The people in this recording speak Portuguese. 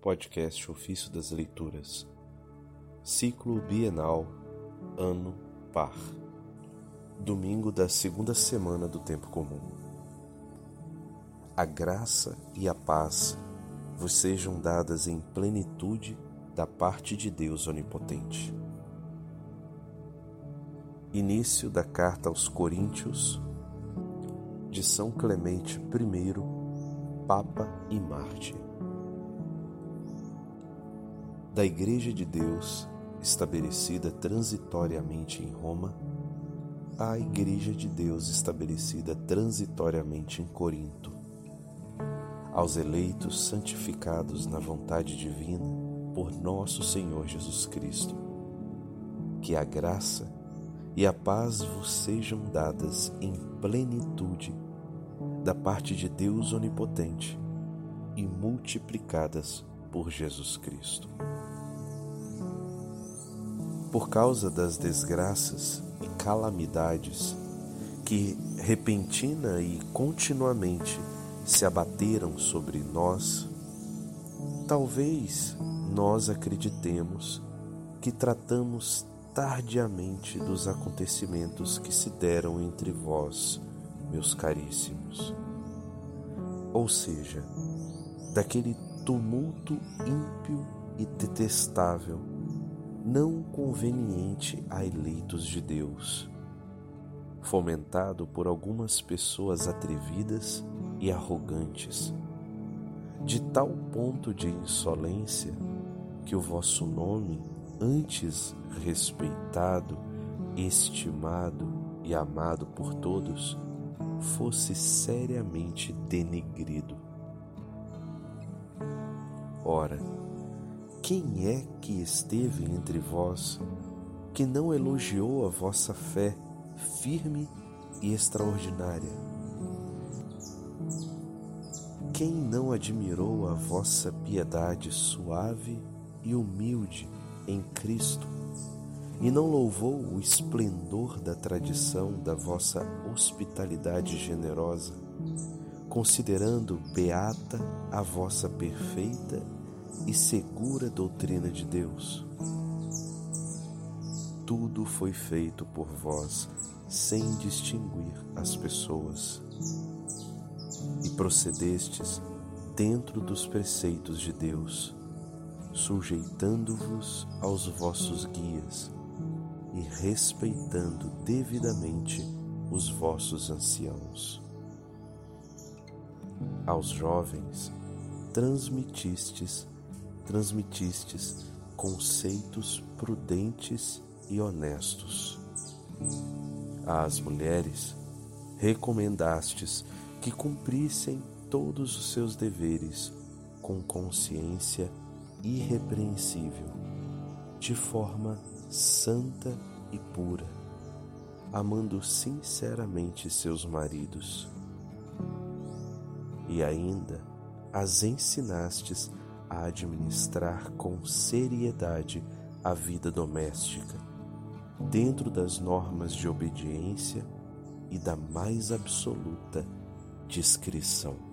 podcast Ofício das Leituras, Ciclo Bienal, Ano Par, domingo da segunda semana do Tempo Comum. A graça e a paz vos sejam dadas em plenitude da parte de Deus Onipotente. Início da carta aos Coríntios de São Clemente I, Papa e Mártir da Igreja de Deus, estabelecida transitoriamente em Roma, à Igreja de Deus estabelecida transitoriamente em Corinto, aos eleitos santificados na vontade divina por nosso Senhor Jesus Cristo, que a graça e a paz vos sejam dadas em plenitude da parte de Deus Onipotente e multiplicadas por Jesus Cristo por causa das desgraças e calamidades que repentina e continuamente se abateram sobre nós, talvez nós acreditemos que tratamos tardiamente dos acontecimentos que se deram entre vós, meus caríssimos. Ou seja, daquele tumulto ímpio e detestável não conveniente a eleitos de Deus, fomentado por algumas pessoas atrevidas e arrogantes, de tal ponto de insolência que o vosso nome, antes respeitado, estimado e amado por todos, fosse seriamente denegrido. Ora, quem é que esteve entre vós que não elogiou a vossa fé firme e extraordinária? Quem não admirou a vossa piedade suave e humilde em Cristo e não louvou o esplendor da tradição da vossa hospitalidade generosa, considerando beata a vossa perfeita e segura doutrina de Deus. Tudo foi feito por vós sem distinguir as pessoas, e procedestes dentro dos preceitos de Deus, sujeitando-vos aos vossos guias e respeitando devidamente os vossos anciãos. Aos jovens transmitistes transmitistes conceitos prudentes e honestos. Às mulheres, recomendastes que cumprissem todos os seus deveres com consciência irrepreensível, de forma santa e pura, amando sinceramente seus maridos. E ainda as ensinastes a administrar com seriedade a vida doméstica, dentro das normas de obediência e da mais absoluta discrição.